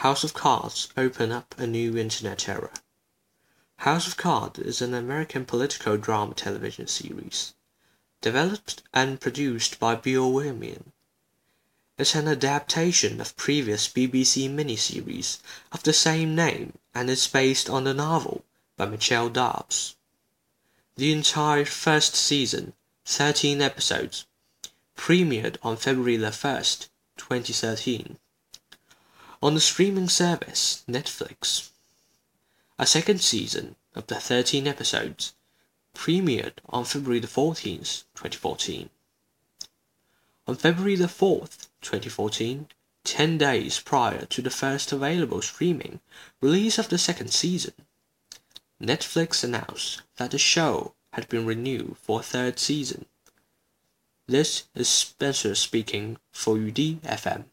House of Cards open up a new internet era. House of Cards is an American political drama television series, developed and produced by Bill Williamson. It's an adaptation of previous BBC miniseries of the same name and is based on the novel by Michael Dobbs. The entire first season, 13 episodes, premiered on February 1st, 2013, on the streaming service Netflix. A second season of the 13 episodes premiered on February the 14th, 2014. On February the 4th, 2014, 10 days prior to the first available streaming release of the second season, Netflix announced that the show had been renewed for a third season. This is Spencer speaking for YudiFM.